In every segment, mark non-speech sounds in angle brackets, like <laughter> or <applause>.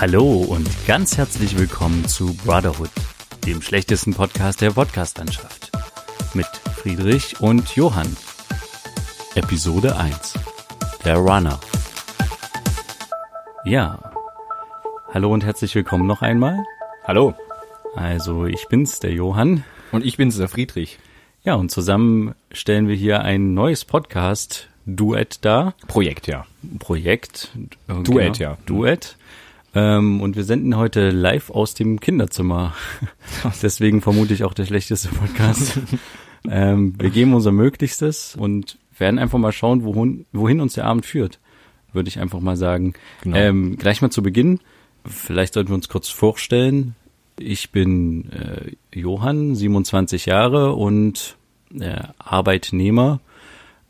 Hallo und ganz herzlich willkommen zu Brotherhood, dem schlechtesten Podcast der Podcastlandschaft. Mit Friedrich und Johann. Episode 1. Der Runner. Ja. Hallo und herzlich willkommen noch einmal. Hallo. Also, ich bin's, der Johann. Und ich bin's, der Friedrich. Ja, und zusammen stellen wir hier ein neues Podcast-Duett dar. Projekt, ja. Projekt. äh, Duett, ja. Duett. Ähm, und wir senden heute live aus dem Kinderzimmer. <laughs> Deswegen vermute ich auch der schlechteste Podcast. ähm, wir geben unser Möglichstes und werden einfach mal schauen, wohin, wohin uns der Abend führt. Würde ich einfach mal sagen. Genau. Ähm, gleich mal zu Beginn. Vielleicht sollten wir uns kurz vorstellen. Ich bin äh, Johann, 27 Jahre und äh, Arbeitnehmer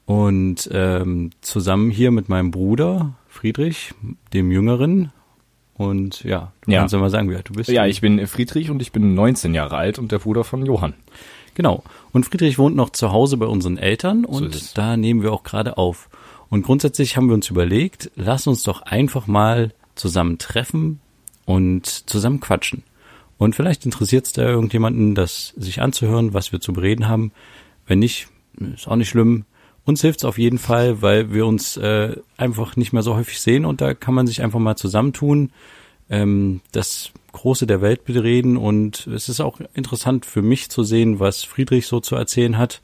und ähm, zusammen hier mit meinem Bruder Friedrich, dem Jüngeren. Und ja, du Ja. kannst ja mal sagen, wie alt du bist. Ja, ich bin Friedrich und ich bin 19 Jahre alt und der Bruder von Johann. Genau. Und Friedrich wohnt noch zu Hause bei unseren Eltern und es. da nehmen wir auch gerade auf. Und grundsätzlich haben wir uns überlegt, lass uns doch einfach mal zusammen treffen und zusammen quatschen. Und vielleicht interessiert es da irgendjemanden, das sich anzuhören, was wir zu bereden haben. Wenn nicht, ist auch nicht schlimm. Uns hilft es auf jeden Fall, weil wir uns äh, einfach nicht mehr so häufig sehen und da kann man sich einfach mal zusammentun, ähm, das Große der Welt bereden und es ist auch interessant für mich zu sehen, was Friedrich so zu erzählen hat,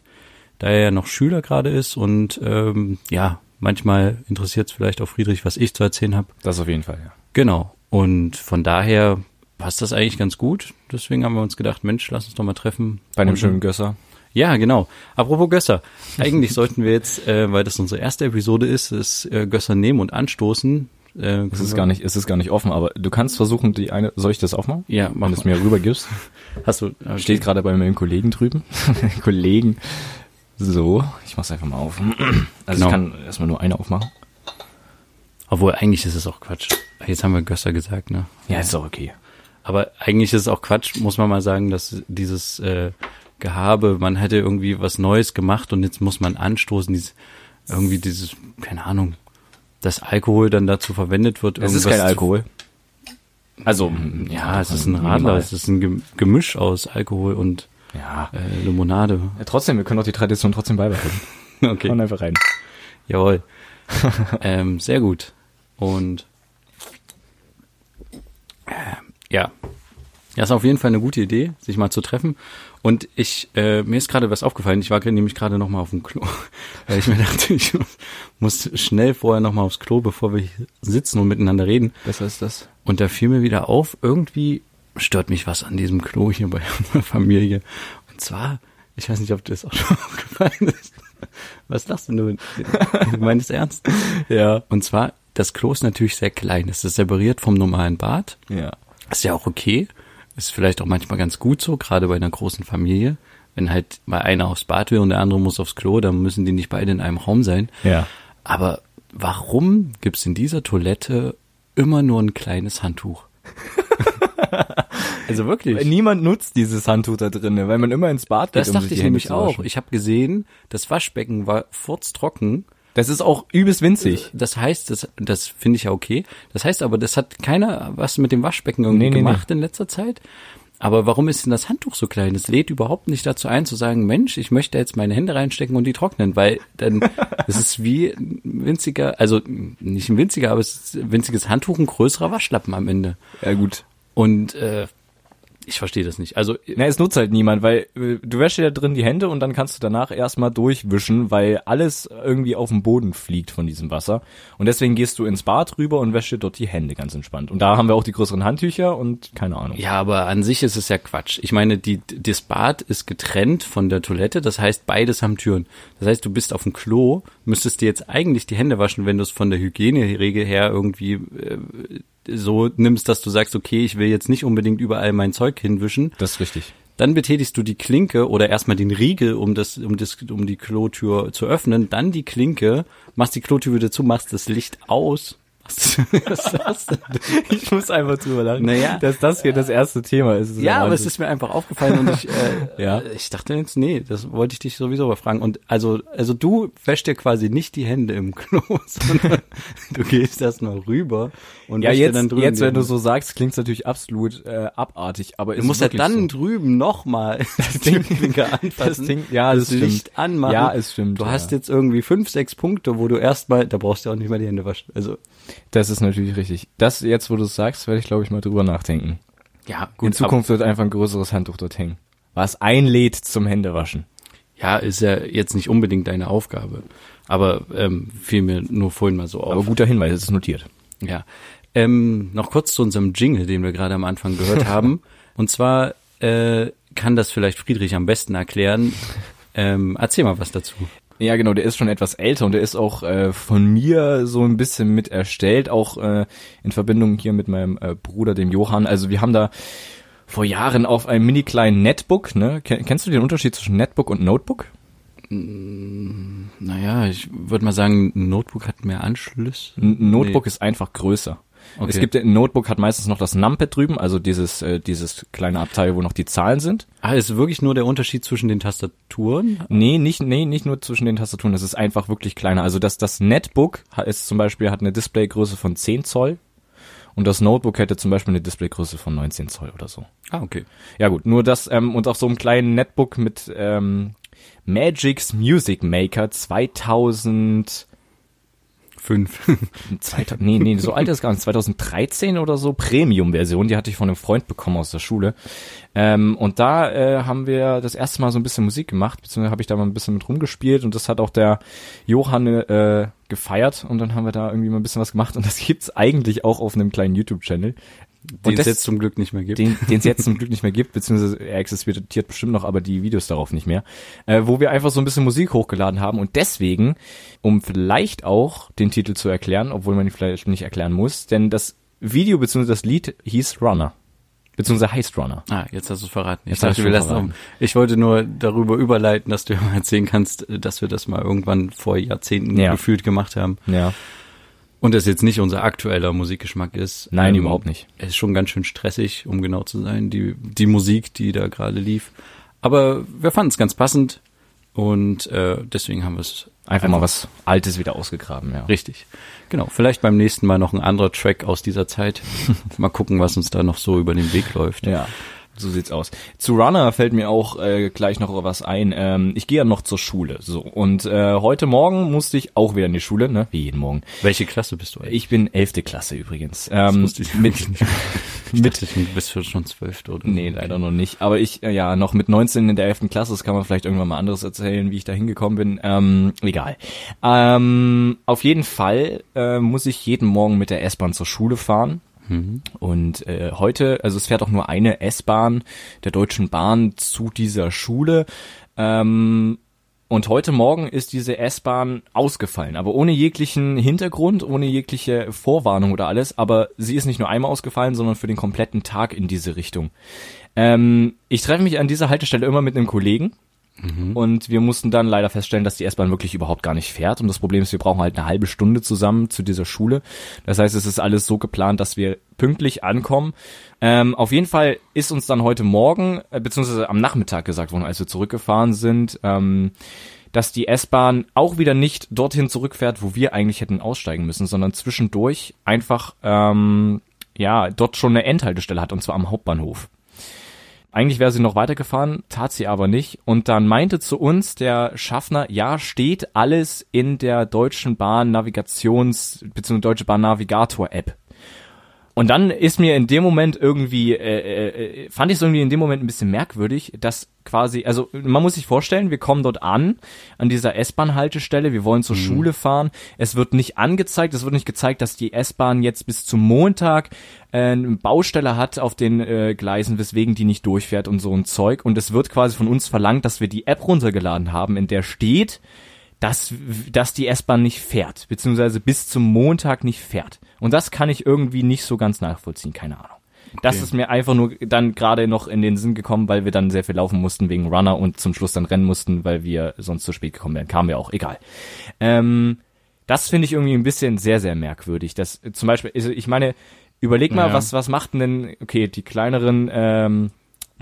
da er ja noch Schüler gerade ist und ähm, ja, manchmal interessiert es vielleicht auch Friedrich, was ich zu erzählen habe. Das auf jeden Fall, ja. Genau. Und von daher passt das eigentlich ganz gut. Deswegen haben wir uns gedacht, Mensch, lass uns doch mal treffen. Bei einem Und- schönen Gösser. Ja, genau. Apropos Gösser. Eigentlich sollten wir jetzt, äh, weil das unsere erste Episode ist, das äh, Gösser nehmen und anstoßen. Äh, Es ist gar nicht, es ist gar nicht offen, aber du kannst versuchen, die eine, soll ich das aufmachen? Ja, mach Wenn du es mir rübergibst. <laughs> Hast du, okay. Steht gerade bei meinem Kollegen drüben. <laughs> Kollegen. So, ich mach's einfach mal auf. <clears throat> Also Genau. ich kann erstmal nur eine aufmachen. Obwohl, eigentlich ist es auch Quatsch. Jetzt haben wir Gösser gesagt, ne? Ja, ist doch okay. Aber eigentlich ist es auch Quatsch, muss man mal sagen, dass dieses äh, Gehabe, man hätte irgendwie was Neues gemacht und jetzt muss man anstoßen, dieses, irgendwie dieses, keine Ahnung, dass Alkohol dann dazu verwendet wird. Es ist kein Alkohol. Also, Ja, es ist ein Radler, es ist ein Gem- Gemisch aus Alkohol und Ja. äh, Limonade. ja. Trotzdem, wir können doch die Tradition trotzdem beibehalten. <laughs> Okay. Hauen einfach rein. Jawohl. <laughs> ähm, sehr gut. Und äh, ja. Ja, ist auf jeden Fall eine gute Idee, sich mal zu treffen. Und ich, äh, mir ist gerade was aufgefallen. Ich war nämlich gerade noch mal auf dem Klo, <laughs> weil ich mir dachte, ich muss schnell vorher noch mal aufs Klo, bevor wir sitzen und miteinander reden. Besser ist das. Und da fiel mir wieder auf, irgendwie stört mich was an diesem Klo hier bei <laughs> unserer Familie. Und zwar, ich weiß nicht, ob dir das auch schon <laughs> aufgefallen ist. Was lachst denn du? Du meinst ernst? Ja. Und zwar, das Klo ist natürlich sehr klein. Es ist separiert vom normalen Bad. Ja. Ist ja auch okay. Ist vielleicht auch manchmal ganz gut so, gerade bei einer großen Familie. Wenn halt mal einer aufs Bad will und der andere muss aufs Klo, dann müssen die nicht beide in einem Raum sein. Ja. Aber warum gibt's in dieser Toilette immer nur ein kleines Handtuch? <laughs> also wirklich. Niemand nutzt dieses Handtuch da drin, weil man immer ins Bad geht, Das um dachte ich nämlich auch. Ich habe gesehen, das Waschbecken war furztrocken. Das ist auch übelst winzig. Das heißt, das, das finde ich ja okay. Das heißt aber, das hat keiner was mit dem Waschbecken irgendwie Nee, nee, gemacht in letzter Zeit. Aber warum ist denn das Handtuch so klein? Es lädt überhaupt nicht dazu ein, zu sagen, Mensch, ich möchte jetzt meine Hände reinstecken und die trocknen, weil dann <laughs> es ist wie ein winziger, also nicht ein winziger, aber es ist ein winziges Handtuch, ein größerer Waschlappen am Ende. Ja gut. Und äh, ich verstehe das nicht. Also Na, es nutzt halt niemand, weil äh, du wäschst dir da drin die Hände und dann kannst du danach erstmal durchwischen, weil alles irgendwie auf den Boden fliegt von diesem Wasser. Und deswegen gehst du ins Bad rüber und wäschst dir dort die Hände ganz entspannt. Und da haben wir auch die größeren Handtücher und keine Ahnung. Ja, aber an sich ist es ja Quatsch. Ich meine, die, das Bad ist getrennt von der Toilette, das heißt, beides haben Türen. Das heißt, du bist auf dem Klo, müsstest dir jetzt eigentlich die Hände waschen, wenn du es von der Hygieneregel her irgendwie äh, so nimmst, dass du sagst, okay, ich will jetzt nicht unbedingt überall mein Zeug hinwischen. Das ist richtig. Dann betätigst du die Klinke oder erstmal den Riegel, um das, um das, um die Klotür zu öffnen, dann die Klinke, machst die Klotür wieder zu, machst das Licht aus, Was ist das denn? <laughs> Ich muss einfach drüber lachen, Naja. dass das hier das erste Thema ist. Das Ja, aber es ist mir einfach aufgefallen und ich, äh, <laughs> Ja. ich dachte jetzt, nee, das wollte ich dich sowieso mal fragen. Und also, also du wäschst dir quasi nicht die Hände im Klo, <laughs> sondern du gehst erst mal rüber und ja, jetzt, dann drüben jetzt, wenn du so sagst, klingt es natürlich absolut äh, abartig, aber Du ist musst ja dann so. drüben nochmal das Türklinker anfassen, das Ding- ja, das Licht stimmt. anmachen. Ja, es stimmt, Du ja. hast jetzt irgendwie fünf, sechs Punkte, wo du erstmal, da brauchst du auch nicht mal die Hände waschen. Also Das ist natürlich richtig. Das jetzt, wo du es sagst, werde ich, glaube ich, mal drüber nachdenken. ja, In Zukunft wird einfach ein größeres Handtuch dort hängen. Was einlädt zum Händewaschen. Ja, ist ja jetzt nicht unbedingt deine Aufgabe. Aber ähm, fiel mir nur vorhin mal so auf. Aber guter Hinweis, es ist notiert. Ja. Ähm, noch kurz zu unserem Jingle, den wir gerade am Anfang gehört <laughs> haben. Und zwar äh, kann das vielleicht Friedrich am besten erklären. Ähm, erzähl mal was dazu. Ja, genau, der ist schon etwas älter und der ist auch äh, von mir so ein bisschen mit erstellt, auch äh, in Verbindung hier mit meinem äh, Bruder, dem Johann. Also wir haben da vor Jahren auf einem mini kleinen Netbook, ne? Ken- Kennst du den Unterschied zwischen Netbook und Notebook? Naja, ich würde mal sagen, Notebook hat mehr Anschlüsse. Ein Notebook ist einfach größer. Okay. Es gibt ein Notebook hat meistens noch das Numpad drüben, also dieses äh, dieses kleine Abteil, wo noch die Zahlen sind. Ah, ist wirklich nur der Unterschied zwischen den Tastaturen? Nee, nicht nee, nicht nur zwischen den Tastaturen, das ist einfach wirklich kleiner. Also das das Netbook ist zum Beispiel hat eine Displaygröße von 10 Zoll und das Notebook hätte zum Beispiel eine Displaygröße von 19 Zoll oder so. Ah, okay. Ja gut, nur das ähm, und auf so einem kleinen Netbook mit ähm, Magic's Music Maker 2000 Fünf. <laughs> 2000, nee, nee, so alt ist gar nicht. 2013 oder so, Premium-Version, die hatte ich von einem Freund bekommen aus der Schule. Ähm, und da äh, haben wir das erste Mal so ein bisschen Musik gemacht, beziehungsweise habe ich da mal ein bisschen mit rumgespielt und das hat auch der Johann äh, gefeiert und dann haben wir da irgendwie mal ein bisschen was gemacht und das gibt's eigentlich auch auf einem kleinen YouTube-Channel. Den es jetzt zum Glück nicht mehr gibt. den den es jetzt zum Glück nicht mehr gibt, beziehungsweise er existiert bestimmt noch, aber die Videos darauf nicht mehr, äh, wo wir einfach so ein bisschen Musik hochgeladen haben und deswegen, um vielleicht auch den Titel zu erklären, obwohl man ihn vielleicht nicht erklären muss, denn das Video beziehungsweise das Lied hieß Runner, beziehungsweise heißt Runner. Ah, jetzt hast du es verraten. Ich Jetzt dachte, wir lassen verraten. um. Ich wollte nur darüber überleiten, dass du <laughs> ja mal erzählen kannst, dass wir das mal irgendwann vor Jahrzehnten Ja. gefühlt gemacht haben. Ja. Und das jetzt nicht unser aktueller Musikgeschmack ist. Nein, überhaupt nicht. Es ist schon ganz schön stressig, um genau zu sein, die, die Musik, die da gerade lief. Aber wir fanden es ganz passend und äh, deswegen haben wir es Einfach mal was Altes wieder ausgegraben, ja. Richtig. Genau. Vielleicht beim nächsten Mal noch ein anderer Track aus dieser Zeit. <laughs> mal gucken, was uns da noch so über den Weg läuft. Ja. So sieht's aus. Zu Runner fällt mir auch äh, gleich noch was ein. Ähm, ich gehe ja noch zur Schule. So und äh, heute Morgen musste ich auch wieder in die Schule, ne? Wie jeden Morgen. Welche Klasse bist du eigentlich? Ich bin elfte Klasse übrigens. Ähm, ich mit. <laughs> Ich dachte, du bist schon zwölf oder nee, leider noch nicht. Aber ich, äh, ja, noch mit 19 in der elften Klasse, das kann man vielleicht irgendwann mal anderes erzählen, wie ich da hingekommen bin. Ähm, egal. Ähm, auf jeden Fall äh, muss ich jeden Morgen mit der S-Bahn zur Schule fahren. Und äh, heute, also es fährt auch nur eine S-Bahn der Deutschen Bahn zu dieser Schule. Ähm, und heute Morgen ist diese S-Bahn ausgefallen, aber ohne jeglichen Hintergrund, ohne jegliche Vorwarnung oder alles. Aber sie ist nicht nur einmal ausgefallen, sondern für den kompletten Tag in diese Richtung. Ähm, ich treffe mich an dieser Haltestelle immer mit einem Kollegen. Und wir mussten dann leider feststellen, dass die S-Bahn wirklich überhaupt gar nicht fährt. Und das Problem ist, wir brauchen halt eine halbe Stunde zusammen zu dieser Schule. Das heißt, es ist alles so geplant, dass wir pünktlich ankommen. Ähm, auf jeden Fall ist uns dann heute Morgen, äh, beziehungsweise am Nachmittag gesagt worden, als wir zurückgefahren sind, ähm, dass die S-Bahn auch wieder nicht dorthin zurückfährt, wo wir eigentlich hätten aussteigen müssen, sondern zwischendurch einfach ähm, ja dort schon eine Endhaltestelle hat, und zwar am Hauptbahnhof. Eigentlich wäre sie noch weitergefahren, tat sie aber nicht. Und dann meinte zu uns der Schaffner, ja, steht alles in der Deutschen Bahn Navigations- bzw. Deutsche Bahn Navigator App. Und dann ist mir in dem Moment irgendwie, äh, äh, fand ich es irgendwie in dem Moment ein bisschen merkwürdig, dass quasi, also man muss sich vorstellen, wir kommen dort an, an dieser S-Bahn-Haltestelle, wir wollen zur Schule fahren, es wird nicht angezeigt, es wird nicht gezeigt, dass die S-Bahn jetzt bis zum Montag äh, eine Baustelle hat auf den äh, Gleisen, weswegen die nicht durchfährt und so ein Zeug. Und es wird quasi von uns verlangt, dass wir die App runtergeladen haben, in der steht, dass, dass die S-Bahn nicht fährt, beziehungsweise bis zum Montag nicht fährt. Und das kann ich irgendwie nicht so ganz nachvollziehen, keine Ahnung. Das ist mir einfach nur dann gerade noch in den Sinn gekommen, weil wir dann sehr viel laufen mussten wegen Runner und zum Schluss dann rennen mussten, weil wir sonst zu spät gekommen wären. Kamen wir auch, egal. Ähm, Das finde ich irgendwie ein bisschen sehr, sehr merkwürdig. Das äh, zum Beispiel, also ich meine, überleg mal, Ja. was, was macht denn, okay, die kleineren, ähm,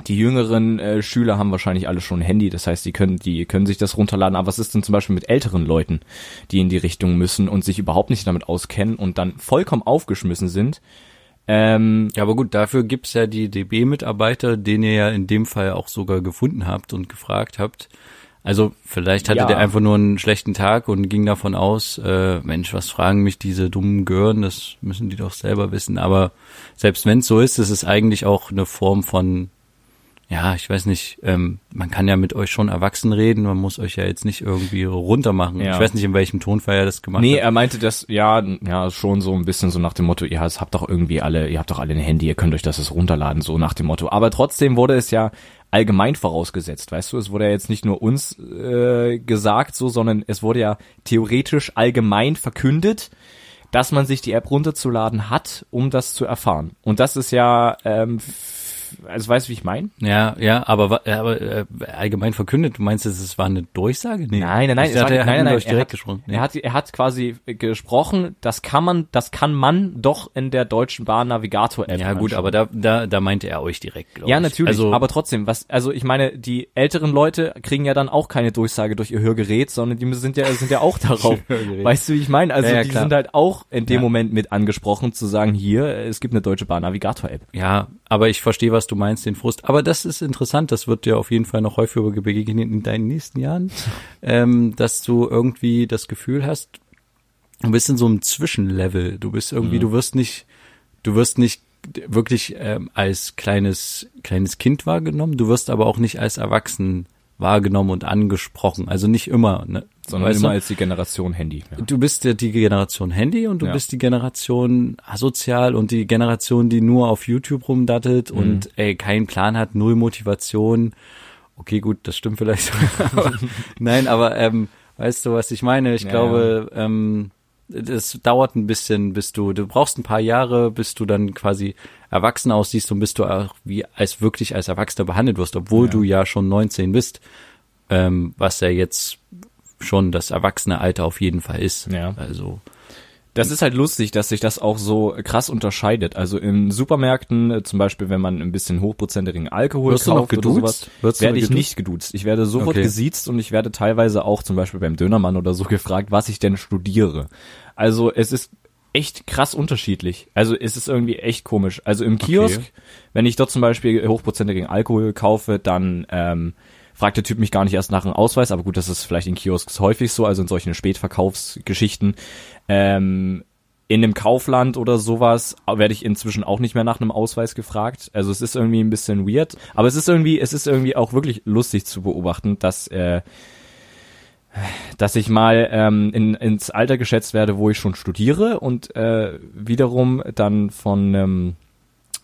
die jüngeren äh, Schüler haben wahrscheinlich alle schon ein Handy, das heißt, die können, die können sich das runterladen. Aber was ist denn zum Beispiel mit älteren Leuten, die in die Richtung müssen und sich überhaupt nicht damit auskennen und dann vollkommen aufgeschmissen sind? Ähm, Ja, aber gut, dafür gibt's ja die DB-Mitarbeiter, den ihr ja in dem Fall auch sogar gefunden habt und gefragt habt. Also vielleicht hatte Ja. der einfach nur einen schlechten Tag und ging davon aus, äh, Mensch, was fragen mich diese dummen Gören, das müssen die doch selber wissen. Aber selbst wenn es so ist, ist es eigentlich auch eine Form von, ja, ich weiß nicht, ähm, man kann ja mit euch schon erwachsen reden, man muss euch ja jetzt nicht irgendwie runtermachen. Ja. Ich weiß nicht, in welchem Tonfall er das gemacht Nee, hat. er meinte das, ja, ja, schon so ein bisschen so nach dem Motto, es habt doch irgendwie alle, ihr habt doch alle ein Handy, ihr könnt euch das jetzt runterladen, so nach dem Motto. Aber trotzdem wurde es ja allgemein vorausgesetzt, weißt du, es wurde ja jetzt nicht nur uns äh, gesagt so, sondern es wurde ja theoretisch allgemein verkündet, dass man sich die App runterzuladen hat, um das zu erfahren. Und das ist ja, ähm, also weißt du, wie ich meine? Ja, ja, aber, ja, aber äh, allgemein verkündet, du meinst, es war eine Durchsage? Nee. Nein, nein, nein, Ich es war- er nein, hat nein, mit euch er direkt hat- gesprochen. Er hat, er hat quasi gesprochen, das kann man, das kann man doch in der Deutschen Bahn Navigator App. ja, gut, anschauen. aber da, da, da meinte er euch direkt, glaube ja, ich. natürlich, Also, aber trotzdem, was, also ich meine, die älteren Leute kriegen ja dann auch keine Durchsage durch ihr Hörgerät, sondern die sind ja, sind ja auch <laughs> darauf. Weißt du, wie ich meine? Also Ja, ja, die klar. sind halt auch in dem Ja. Moment mit angesprochen, zu sagen, hier, es gibt eine Deutsche Bahn Navigator App. ja, aber ich verstehe, was du meinst, den Frust. Aber das ist interessant, das wird dir auf jeden Fall noch häufiger begegnen in deinen nächsten Jahren, <laughs> ähm, dass du irgendwie das Gefühl hast, du bist in so einem Zwischenlevel. Du bist irgendwie, du wirst nicht, du wirst nicht wirklich ähm, als kleines kleines Kind wahrgenommen. Du wirst aber auch nicht als Erwachsen wahrgenommen und angesprochen. Also nicht immer, ne? Sondern Weißt immer du? als die Generation Handy. Ja. Du bist ja die Generation Handy und du Ja. bist die Generation asozial und die Generation, die nur auf YouTube rumdattelt Mhm. und ey, keinen Plan hat, null Motivation. Okay, gut, das stimmt vielleicht. aber, <laughs> nein, aber ähm, weißt du, was ich meine? Ich Ja, glaube, ähm, das dauert ein bisschen, bis du, du brauchst ein paar Jahre, bis du dann quasi erwachsen aussiehst und bis du auch wie als wirklich als Erwachsener behandelt wirst, obwohl Ja. du ja schon 19 bist, ähm, was ja jetzt schon das erwachsene Alter auf jeden Fall ist. Ja. Also Das ist halt lustig, dass sich das auch so krass unterscheidet. Also in Supermärkten, äh, zum Beispiel, wenn man ein bisschen hochprozentigen Alkohol Wirst kauft oder sowas, Wirst werde ich geduzt? nicht geduzt. Ich werde sofort Okay. gesiezt und ich werde teilweise auch zum Beispiel beim Dönermann oder so <laughs> gefragt, was ich denn studiere. Also es ist echt krass unterschiedlich. Also es ist irgendwie echt komisch. Also im Kiosk, wenn ich dort zum Beispiel hochprozentigen Alkohol kaufe, dann ähm, fragt der Typ mich gar nicht erst nach einem Ausweis, aber gut, das ist vielleicht in Kiosks häufig so, also in solchen Spätverkaufsgeschichten. Ähm, in einem Kaufland oder sowas werde ich inzwischen auch nicht mehr nach einem Ausweis gefragt. Also es ist irgendwie ein bisschen weird, aber es ist irgendwie, es ist irgendwie auch wirklich lustig zu beobachten, dass äh, dass ich mal ähm, in, ins Alter geschätzt werde, wo ich schon studiere und äh, wiederum dann von ähm,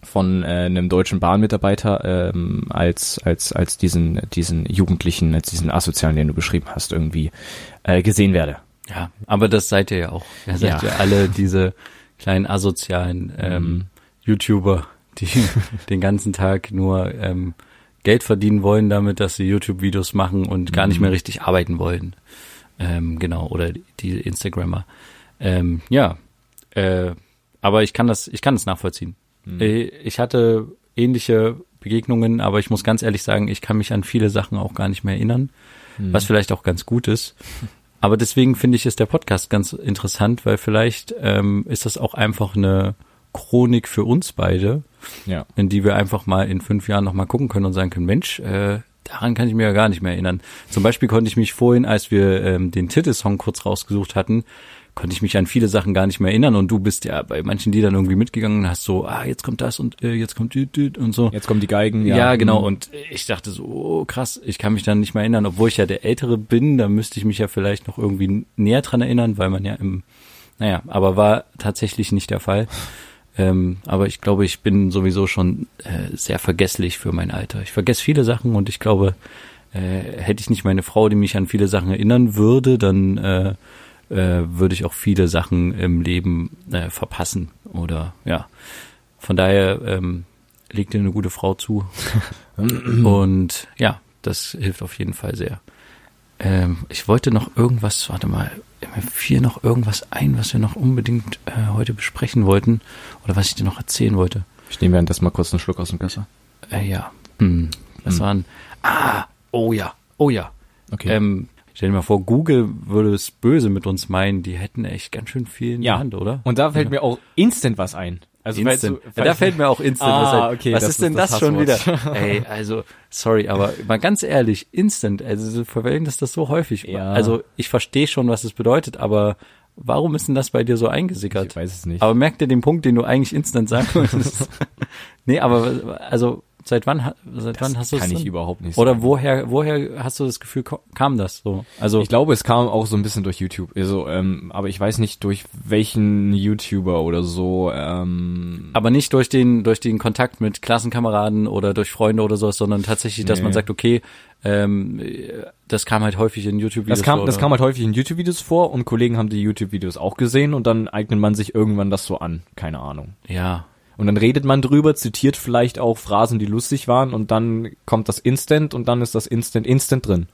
von äh, einem deutschen Bahnmitarbeiter ähm, als als als diesen diesen Jugendlichen, als diesen asozialen, den du beschrieben hast, irgendwie äh, gesehen werde. ja, aber das seid ihr ja auch. Ihr seid ja, Ja. alle diese kleinen asozialen ähm, Mhm. YouTuber, die <laughs> den ganzen Tag nur ähm, Geld verdienen wollen damit, dass sie YouTube-Videos machen und gar Mhm. nicht mehr richtig arbeiten wollen. Ähm, genau, oder die Instagrammer. Ähm, ja, äh, aber ich kann das, ich kann das nachvollziehen. Äh, Ich hatte ähnliche Begegnungen, aber ich muss ganz ehrlich sagen, ich kann mich an viele Sachen auch gar nicht mehr erinnern, Mhm. was vielleicht auch ganz gut ist. <laughs> Aber deswegen finde ich ist der Podcast ganz interessant, weil vielleicht ähm, ist das auch einfach eine Chronik für uns beide, Ja. in die wir einfach mal in fünf Jahren nochmal gucken können und sagen können, Mensch, äh, daran kann ich mir ja gar nicht mehr erinnern. Zum Beispiel konnte ich mich vorhin, als wir ähm, den Titelsong kurz rausgesucht hatten, konnte ich mich an viele Sachen gar nicht mehr erinnern und du bist ja bei manchen Liedern irgendwie mitgegangen und hast so, ah, jetzt kommt das und äh, jetzt kommt düt, und so. Jetzt kommen die Geigen. Ja, genau. Mhm. Und ich dachte so, oh, krass, ich kann mich dann nicht mehr erinnern, obwohl ich ja der Ältere bin, da müsste ich mich ja vielleicht noch irgendwie näher dran erinnern, weil man ja im, naja, aber war tatsächlich nicht der Fall. Ähm, aber ich glaube, ich bin sowieso schon äh, sehr vergesslich für mein Alter. Ich vergesse viele Sachen und ich glaube, äh, hätte ich nicht meine Frau, die mich an viele Sachen erinnern würde, dann äh, äh, würde ich auch viele Sachen im Leben äh, verpassen. Oder ja. Von daher ähm, legt dir eine gute Frau zu. <laughs> Und ja, das hilft auf jeden Fall sehr. ähm, ich wollte noch irgendwas, warte mal, mir fiel noch irgendwas ein, was wir noch unbedingt äh, heute besprechen wollten oder was ich dir noch erzählen wollte. Ich nehme währenddessen mal kurz einen Schluck aus dem Gösser. Äh, ja, hm. was Hm. waren? Ah, oh ja, oh ja. Okay. Ähm, stell dir mal vor, Google würde es böse mit uns meinen. Die hätten echt ganz schön viel in ja, der Hand, oder? Und da fällt mir auch instant was ein. Also Instant. du- ja, da fällt mir auch Instant Ah, was ein. okay, was ist ist denn das das, schon wieder? <laughs> Ey, also, sorry, aber mal ganz ehrlich, Instant, also so verwenden das das so häufig. Ja. Also, ich verstehe schon, was es bedeutet, aber warum ist denn das bei dir so eingesickert? Ich weiß es nicht. Aber merk dir den Punkt, den du eigentlich Instant sagen <laughs> wolltest. nee, aber, also, seit wann, seit wann hast du kann es ich denn? überhaupt nicht Oder sagen. woher, woher hast du das Gefühl, kam das so? Also, Ich glaube, es kam auch so ein bisschen durch YouTube. Also, ähm, aber ich weiß nicht durch welchen YouTuber oder so. Ähm, aber nicht durch den, durch den Kontakt mit Klassenkameraden oder durch Freunde oder sowas, sondern tatsächlich, dass Nee. man sagt, okay, ähm, das kam halt häufig in YouTube-Videos das kam, vor, das kam halt häufig in YouTube-Videos vor und Kollegen haben die YouTube-Videos auch gesehen und dann eignet man sich irgendwann das so an. Keine Ahnung. Ja, Und dann redet man drüber, zitiert vielleicht auch Phrasen, die lustig waren und dann kommt das Instant und dann ist das Instant Instant drin.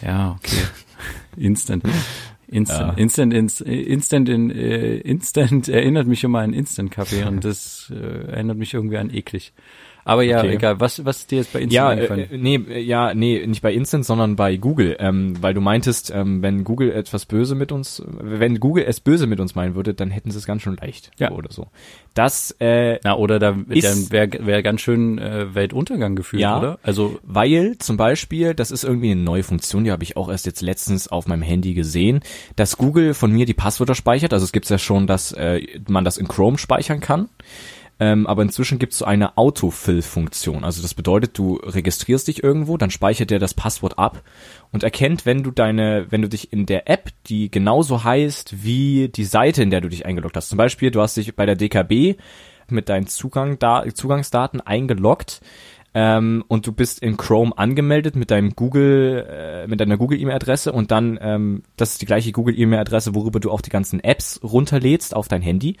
ja, okay. <laughs> Instant. Instant, Ja. Instant, ins, Instant, in, äh, Instant erinnert mich immer an Instant-Kaffee und <laughs> das äh, erinnert mich irgendwie an eklig. Aber ja, Okay. egal. Was, was ist dir jetzt bei Instant Ja, eingefallen? äh, nee, ja, nee, nicht bei Instant, sondern bei Google, ähm, weil du meintest, ähm, wenn Google etwas böse mit uns, wenn Google es böse mit uns meinen würde, dann hätten sie es ganz schön leicht Ja. oder so. Das, äh, Na, oder da dann wäre wär ganz schön äh, Weltuntergang gefühlt, Ja. oder? Also, Weil zum Beispiel, das ist irgendwie eine neue Funktion, die habe ich auch erst jetzt letztens auf meinem Handy gesehen, dass Google von mir die Passwörter speichert. Also es gibt ja schon, dass äh, man das in Chrome speichern kann. Ähm, aber inzwischen gibt es so eine Autofill-Funktion. Also das bedeutet, du registrierst dich irgendwo, dann speichert der das Passwort ab und erkennt, wenn du deine, wenn du dich in der App, die genauso heißt wie die Seite, in der du dich eingeloggt hast. Zum Beispiel, du hast dich bei der DKB mit deinen Zugang, da, Zugangsdaten eingeloggt ähm, und du bist in Chrome angemeldet mit deinem Google, äh, mit deiner Google-E-Mail-Adresse und dann, ähm, das ist die gleiche Google-E-Mail-Adresse, worüber du auch die ganzen Apps runterlädst auf dein Handy,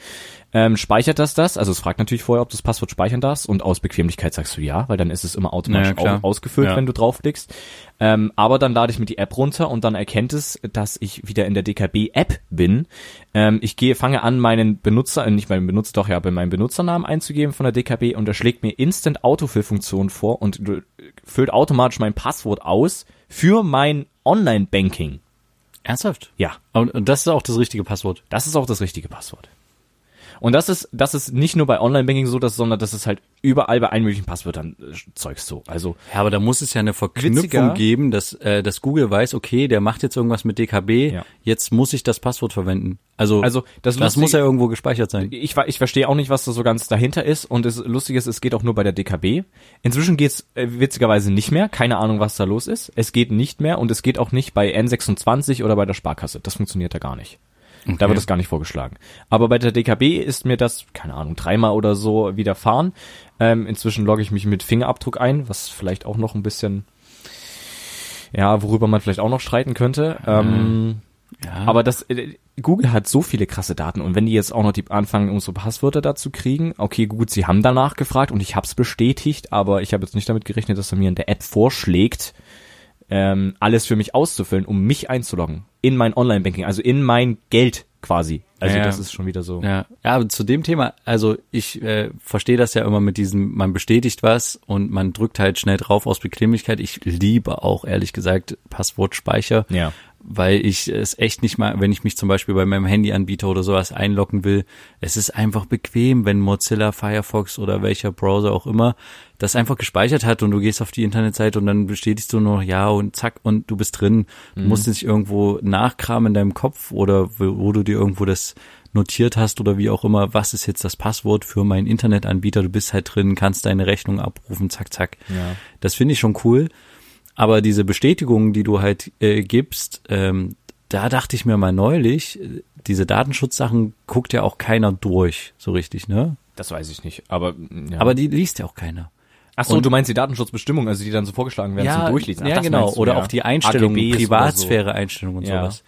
ähm, speichert das das, also es fragt natürlich vorher, ob du das Passwort speichern darfst und aus Bequemlichkeit sagst du ja, weil dann ist es immer automatisch Naja, ausgefüllt, Ja. wenn du draufklickst. Ähm, aber dann lade ich mir die App runter und dann erkennt es, dass ich wieder in der DKB-App bin. Ähm, ich gehe, fange an, meinen Benutzer, äh, nicht meinen Benutzer, doch ja, aber meinen Benutzernamen einzugeben von der DKB und er schlägt mir Instant Autofill-Funktion vor und äh, füllt automatisch mein Passwort aus für mein Online-Banking. ernsthaft? Ja, und das ist auch das richtige Passwort. das ist auch das richtige Passwort. Und das ist, das ist nicht nur bei Online-Banking so, dass, sondern das ist halt überall bei allen möglichen Passwörtern äh, Zeugs so. Also, Ja, aber da muss es ja eine Verknüpfung Witziger- geben, dass, äh, dass Google weiß, okay, der macht jetzt irgendwas mit DKB, Ja. jetzt muss ich das Passwort verwenden. Also, Also, das das, muss ja irgendwo gespeichert sein. ich, ich verstehe auch nicht, was da so ganz dahinter ist. Und das Lustige ist, es geht auch nur bei der DKB. Inzwischen geht's äh, witzigerweise nicht mehr. Keine Ahnung, was da los ist. Es geht nicht mehr und es geht auch nicht bei N26 oder bei der Sparkasse. Das funktioniert da gar nicht. Da wird das gar nicht vorgeschlagen. Aber bei der DKB ist mir das, keine Ahnung, dreimal oder so widerfahren. Ähm, inzwischen logge ich mich mit Fingerabdruck ein, was vielleicht auch noch ein bisschen, ja, worüber man vielleicht auch noch streiten könnte. Ähm, Ja. aber das äh, Google hat so viele krasse Daten und wenn die jetzt auch noch die anfangen unsere Passwörter dazu kriegen, okay, gut, sie haben danach gefragt und ich habe es bestätigt, aber ich habe jetzt nicht damit gerechnet, dass er mir in der App vorschlägt, ähm, alles für mich auszufüllen, um mich einzuloggen in mein Online-Banking, also in mein Geld quasi. Also Ja, das ist schon wieder so. Ja, ja, aber zu dem Thema, also ich äh, verstehe das ja immer mit diesem, man bestätigt was und man drückt halt schnell drauf aus Bequemlichkeit. Ich liebe auch ehrlich gesagt Passwortspeicher, Ja. Weil ich es echt nicht mal, wenn ich mich zum Beispiel bei meinem Handyanbieter oder sowas einloggen will, es ist einfach bequem, wenn Mozilla, Firefox oder welcher Browser auch immer das einfach gespeichert hat und du gehst auf die Internetseite und dann bestätigst du nur ja und zack und du bist drin. Du musst nicht irgendwo nachkramen in deinem Kopf oder wo, wo du dir irgendwo das notiert hast oder wie auch immer, was ist jetzt das Passwort für meinen Internetanbieter, du bist halt drin, kannst deine Rechnung abrufen, zack, zack. Ja. Das finde ich schon cool. Aber diese Bestätigungen, die du halt äh, gibst, ähm, da dachte ich mir mal neulich, äh, diese Datenschutzsachen guckt ja auch keiner durch, so richtig, ne? Das weiß ich nicht, aber ja. Aber die liest ja auch keiner. Ach so, und- du meinst die Datenschutzbestimmungen, also die dann so vorgeschlagen werden zum Durchlesen. Ach, ja genau. du, Oder ja. auch die Einstellungen, Privatsphäre-Einstellungen und Ja. sowas.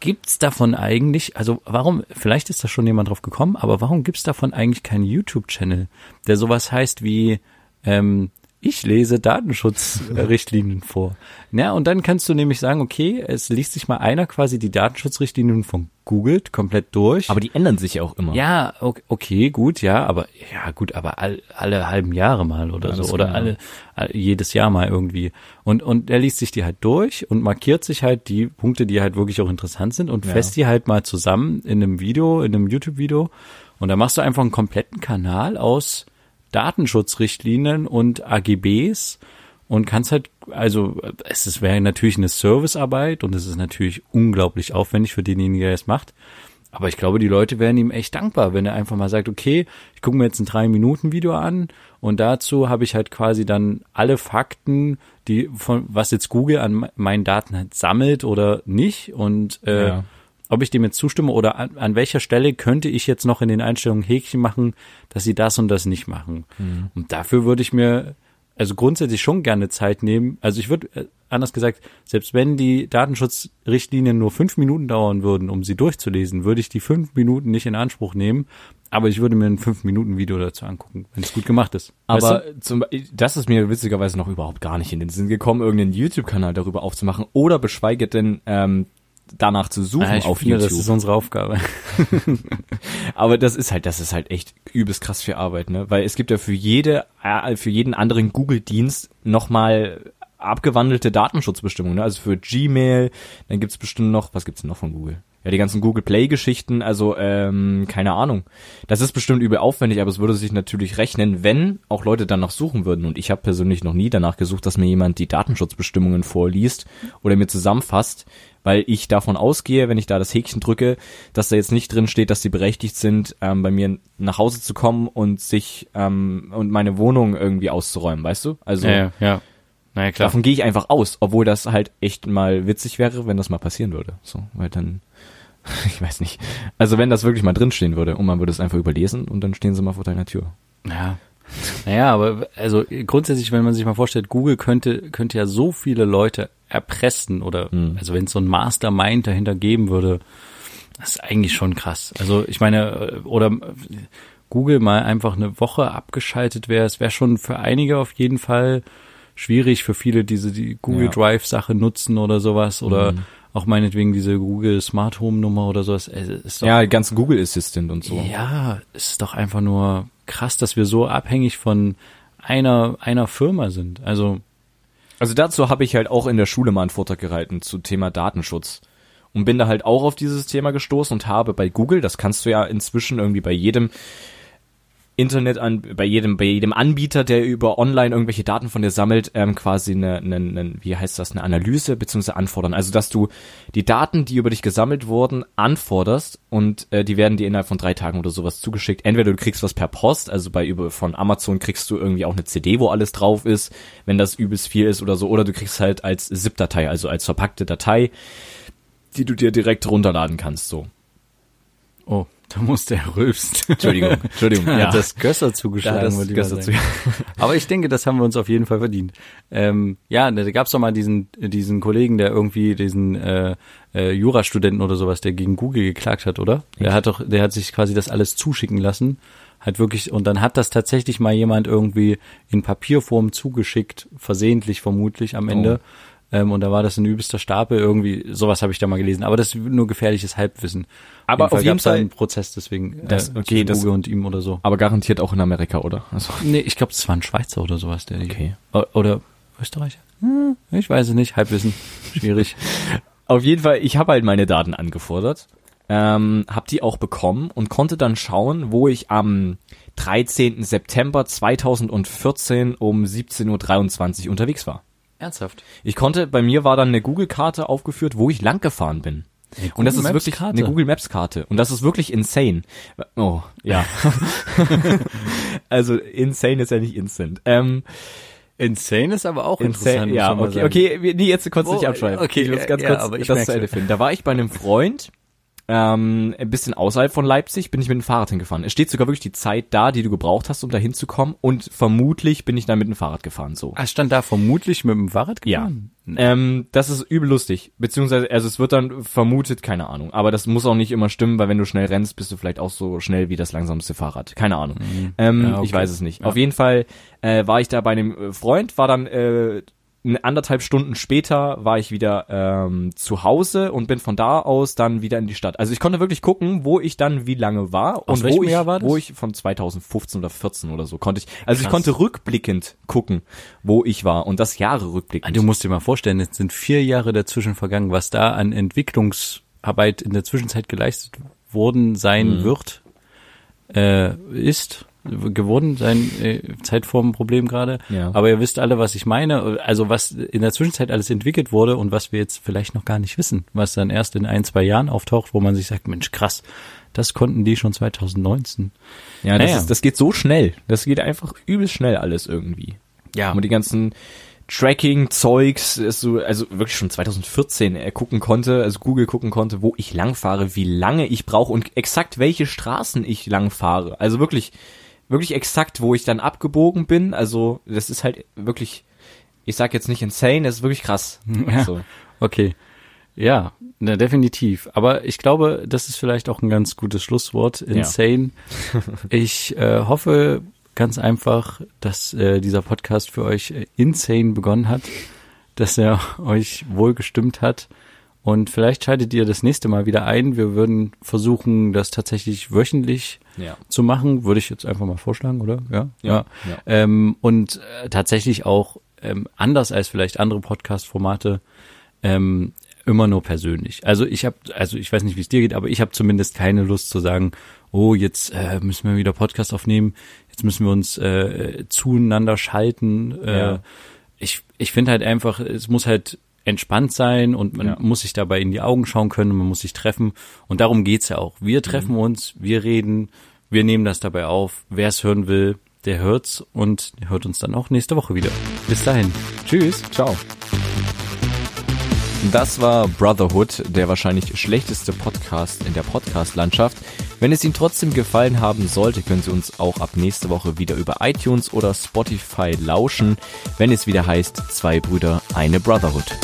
Gibt's davon eigentlich, also warum, vielleicht ist da schon jemand drauf gekommen, aber warum gibt's davon eigentlich keinen YouTube-Channel, der sowas heißt wie, ähm, ich lese Datenschutzrichtlinien vor. Ja, und dann kannst du nämlich sagen, okay, es liest sich mal einer quasi die Datenschutzrichtlinien von Google komplett durch. Aber die ändern sich ja auch immer. Ja, okay, gut, ja, aber ja, gut, aber all, alle halben Jahre mal oder Ja, so oder kann alle, all- jedes Jahr mal irgendwie. Und und er liest sich die halt durch und markiert sich halt die Punkte, die halt wirklich auch interessant sind und Ja. fässt die halt mal zusammen in einem Video, in einem YouTube Video und dann machst du einfach einen kompletten Kanal aus Datenschutzrichtlinien und AGBs und kannst halt, also es wäre natürlich eine Servicearbeit und es ist natürlich unglaublich aufwendig für denjenigen, der es macht. Aber ich glaube, die Leute wären ihm echt dankbar, wenn er einfach mal sagt, okay, ich gucke mir jetzt ein drei Minuten Video an und dazu habe ich halt quasi dann alle Fakten, die von was jetzt Google an me- meinen Daten halt sammelt oder nicht und äh, Ja. Ob ich dem jetzt zustimme oder an, an welcher Stelle könnte ich jetzt noch in den Einstellungen Häkchen machen, dass sie das und das nicht machen. Und dafür würde ich mir also grundsätzlich schon gerne Zeit nehmen. Also ich würde, äh, anders gesagt, selbst wenn die Datenschutzrichtlinien nur fünf Minuten dauern würden, um sie durchzulesen, würde ich die fünf Minuten nicht in Anspruch nehmen. Aber ich würde mir ein fünf Minuten Video dazu angucken, wenn es gut gemacht ist. Weißt Aber du? zum, das ist mir witzigerweise noch überhaupt gar nicht in den Sinn gekommen, irgendeinen YouTube-Kanal darüber aufzumachen oder beschweige denn ähm, danach zu suchen Ah, ich auf finde, YouTube. das ist unsere Aufgabe. <laughs> Aber das ist halt, das ist halt echt übelst krass für Arbeit, ne? Weil es gibt ja für jede, äh, für jeden anderen Google-Dienst nochmal abgewandelte Datenschutzbestimmungen, ne? Also für Gmail, dann gibt's bestimmt noch, was gibt's denn noch von Google? Ja, die ganzen Google Play-Geschichten, also ähm, keine Ahnung. Das ist bestimmt übel aufwendig, aber es würde sich natürlich rechnen, wenn auch Leute danach suchen würden. Und ich habe persönlich noch nie danach gesucht, dass mir jemand die Datenschutzbestimmungen vorliest oder mir zusammenfasst, weil ich davon ausgehe, wenn ich da das Häkchen drücke, dass da jetzt nicht drin steht, dass sie berechtigt sind, ähm, bei mir nach Hause zu kommen und sich ähm, und meine Wohnung irgendwie auszuräumen, weißt du? Also ja, ja. Naja, klar. davon gehe ich einfach aus, obwohl das halt echt mal witzig wäre, wenn das mal passieren würde. So, weil dann, <laughs> ich weiß nicht. Also wenn das wirklich mal drinstehen würde und man würde es einfach überlesen und dann stehen sie mal vor deiner Tür. Ja. Naja, aber also grundsätzlich, wenn man sich mal vorstellt, Google könnte, könnte ja so viele Leute erpressen oder Hm. also wenn es so ein Mastermind dahinter geben würde, das ist eigentlich schon krass. Also ich meine, äh, oder äh, Google mal einfach eine Woche abgeschaltet wäre, es wäre schon für einige auf jeden Fall schwierig, für viele, diese die Google Ja. Drive Sache nutzen oder sowas oder Mhm. Auch meinetwegen diese Google Smart Home Nummer oder sowas. Ist doch Ja, ganzen Google Assistant und so. ja, es ist doch einfach nur krass, dass wir so abhängig von einer, einer Firma sind. Also, Also dazu habe ich halt auch in der Schule mal einen Vortrag gehalten zu Thema Datenschutz. Und bin da halt auch auf dieses Thema gestoßen und habe bei Google, das kannst du ja inzwischen irgendwie bei jedem Internet an, bei jedem, bei jedem Anbieter, der über online irgendwelche Daten von dir sammelt, ähm, quasi eine, eine, eine, wie heißt das, eine Analyse beziehungsweise anfordern. Also dass du die Daten, die über dich gesammelt wurden, anforderst und äh, die werden dir innerhalb von drei Tagen oder sowas zugeschickt. Entweder du kriegst was per Post, also bei über von Amazon kriegst du irgendwie auch eine CD, wo alles drauf ist, wenn das übelst viel ist oder so, oder du kriegst halt als ZIP-Datei, also als verpackte Datei, die du dir direkt runterladen kannst. So. oh, da muss der rülpst. Entschuldigung, Entschuldigung. Da ja. hat das Gösser Da zugeschlagen, hat das Gösser sagen. Aber ich denke, das haben wir uns auf jeden Fall verdient. Ähm, ja, da gab's doch mal diesen, diesen Kollegen, der irgendwie diesen äh, äh, Jurastudenten oder sowas, der gegen Google geklagt hat, oder? Der hat doch, der hat sich quasi das alles zuschicken lassen. Halt wirklich, und dann hat das tatsächlich mal jemand irgendwie in Papierform zugeschickt, versehentlich vermutlich am Ende. Ähm, und da war das ein übelster Stapel, irgendwie, sowas habe ich da mal gelesen. Aber das ist nur gefährliches Halbwissen. Aber auf jeden gab's da Fall- einen Prozess deswegen, Das- äh, okay, das- und ihm oder so. Aber garantiert auch in Amerika, oder? Also, <laughs> Nee, ich glaube, das war ein Schweizer oder sowas, der Okay. O- Oder Österreicher? Hm, ich weiß es nicht. Halbwissen. Schwierig. <laughs> Auf jeden Fall, ich habe halt meine Daten angefordert, ähm, habe die auch bekommen und konnte dann schauen, wo ich am 13. September 2014 um 17.23 Uhr unterwegs war. Ernsthaft? Ich konnte, bei mir war dann eine Google-Karte aufgeführt, wo ich lang gefahren bin. und das ist Maps wirklich Karte? eine Google Maps Karte. Und das ist wirklich insane. Oh, ja. <laughs> also insane ist ja nicht instant. Ähm, Insane ist aber auch Insane, muss ja, okay, sagen. okay, nee, jetzt kurz Oh, nicht abschreiben. okay, ich muss ganz ja, kurz das zu Ende finden. Da war ich bei einem Freund ähm, ein bisschen außerhalb von Leipzig bin ich mit dem Fahrrad hingefahren. Es steht sogar wirklich die Zeit da, die du gebraucht hast, um da hinzukommen. Und vermutlich bin ich dann mit dem Fahrrad gefahren. So. Ah, stand da vermutlich mit dem Fahrrad Ja. gefahren? Ähm, das ist übel lustig. Beziehungsweise, also es wird dann vermutet, keine Ahnung. Aber das muss auch nicht immer stimmen, weil wenn du schnell rennst, bist du vielleicht auch so schnell wie das langsamste Fahrrad. Keine Ahnung. Ähm, Mhm. Ja, okay. Ich weiß es nicht. Ja. Auf jeden Fall äh, war ich da bei einem Freund, war dann äh, anderthalb Stunden später war ich wieder ähm, zu Hause und bin von da aus dann wieder in die Stadt. Also ich konnte wirklich gucken, wo ich dann wie lange war Aus und wo ich, wo ich von 2015 oder 14 oder so konnte ich. Also ich Krass. konnte rückblickend gucken, wo ich war und das Jahre rückblickend. Ah, Du musst dir mal vorstellen, jetzt sind vier Jahre dazwischen vergangen, was da an Entwicklungsarbeit in der Zwischenzeit geleistet worden sein Mhm. wird, äh, ist geworden, sein äh, Zeitformproblem gerade. Ja. Aber ihr wisst alle, was ich meine. Also was in der Zwischenzeit alles entwickelt wurde und was wir jetzt vielleicht noch gar nicht wissen, was dann erst in ein, zwei Jahren auftaucht, wo man sich sagt, Mensch, krass, das konnten die schon 2019. Ja, das, Naja. ist, das geht so schnell. Das geht einfach übel schnell alles irgendwie. Ja. Und die ganzen Tracking-Zeugs, so, also wirklich schon 2014 er gucken konnte, also Google gucken konnte, wo ich langfahre, wie lange ich brauche und exakt welche Straßen ich langfahre. Also wirklich, wirklich exakt, wo ich dann abgebogen bin. Also das ist halt wirklich, ich sag jetzt nicht insane, das ist wirklich krass. Ja. So. Okay. Ja, na, definitiv. Aber ich glaube, das ist vielleicht auch ein ganz gutes Schlusswort. Insane. <laughs> ich äh, hoffe ganz einfach, dass äh, dieser Podcast für euch äh, insane begonnen hat, dass er <laughs> euch wohl gestimmt hat. Und vielleicht schaltet ihr das nächste Mal wieder ein. Wir würden versuchen, das tatsächlich wöchentlich Ja. zu machen, würde ich jetzt einfach mal vorschlagen, oder? Ja. Ja, ja. Ähm, und äh, tatsächlich auch ähm, anders als vielleicht andere Podcast-Formate ähm, immer nur persönlich. Also ich habe, also ich weiß nicht, wie es dir geht, aber ich habe zumindest keine Lust zu sagen, oh, jetzt äh, müssen wir wieder Podcast aufnehmen, jetzt müssen wir uns äh, zueinander schalten. Äh, Ja. Ich, ich finde halt einfach, es muss halt entspannt sein und man Ja. muss sich dabei in die Augen schauen können und man muss sich treffen. Und darum geht's ja auch. Wir treffen uns, wir reden, wir nehmen das dabei auf. Wer es hören will, der hört's und hört uns dann auch nächste Woche wieder. Bis dahin. Tschüss. Ciao. Das war Brotherhood, der wahrscheinlich schlechteste Podcast in der Podcast-Landschaft. Wenn es Ihnen trotzdem gefallen haben sollte, können Sie uns auch ab nächste Woche wieder über iTunes oder Spotify lauschen, wenn es wieder heißt Zwei Brüder, eine Brotherhood.